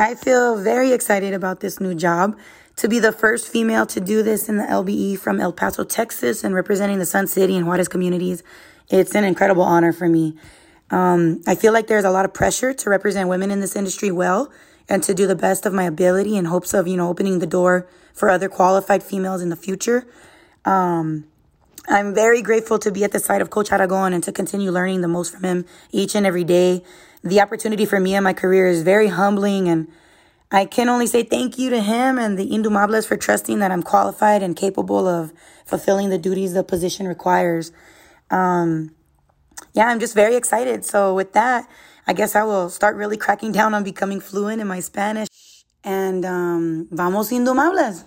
I feel very excited about this new job. To be the first female to do this in the LBE from El Paso, Texas, and representing the Sun City and Juarez communities, it's an incredible honor for me. Um, I feel like there's a lot of pressure to represent women in this industry well and to do the best of my ability in hopes of, you know, opening the door for other qualified females in the future. Um, I'm very grateful to be at the side of Coach Aragon and to continue learning the most from him each and every day. The opportunity for me and my career is very humbling and I can only say thank you to him and the Indomables for trusting that I'm qualified and capable of fulfilling the duties the position requires. Um, yeah, I'm just very excited. So with that, I guess I will start really cracking down on becoming fluent in my Spanish. And um, vamos Indomables.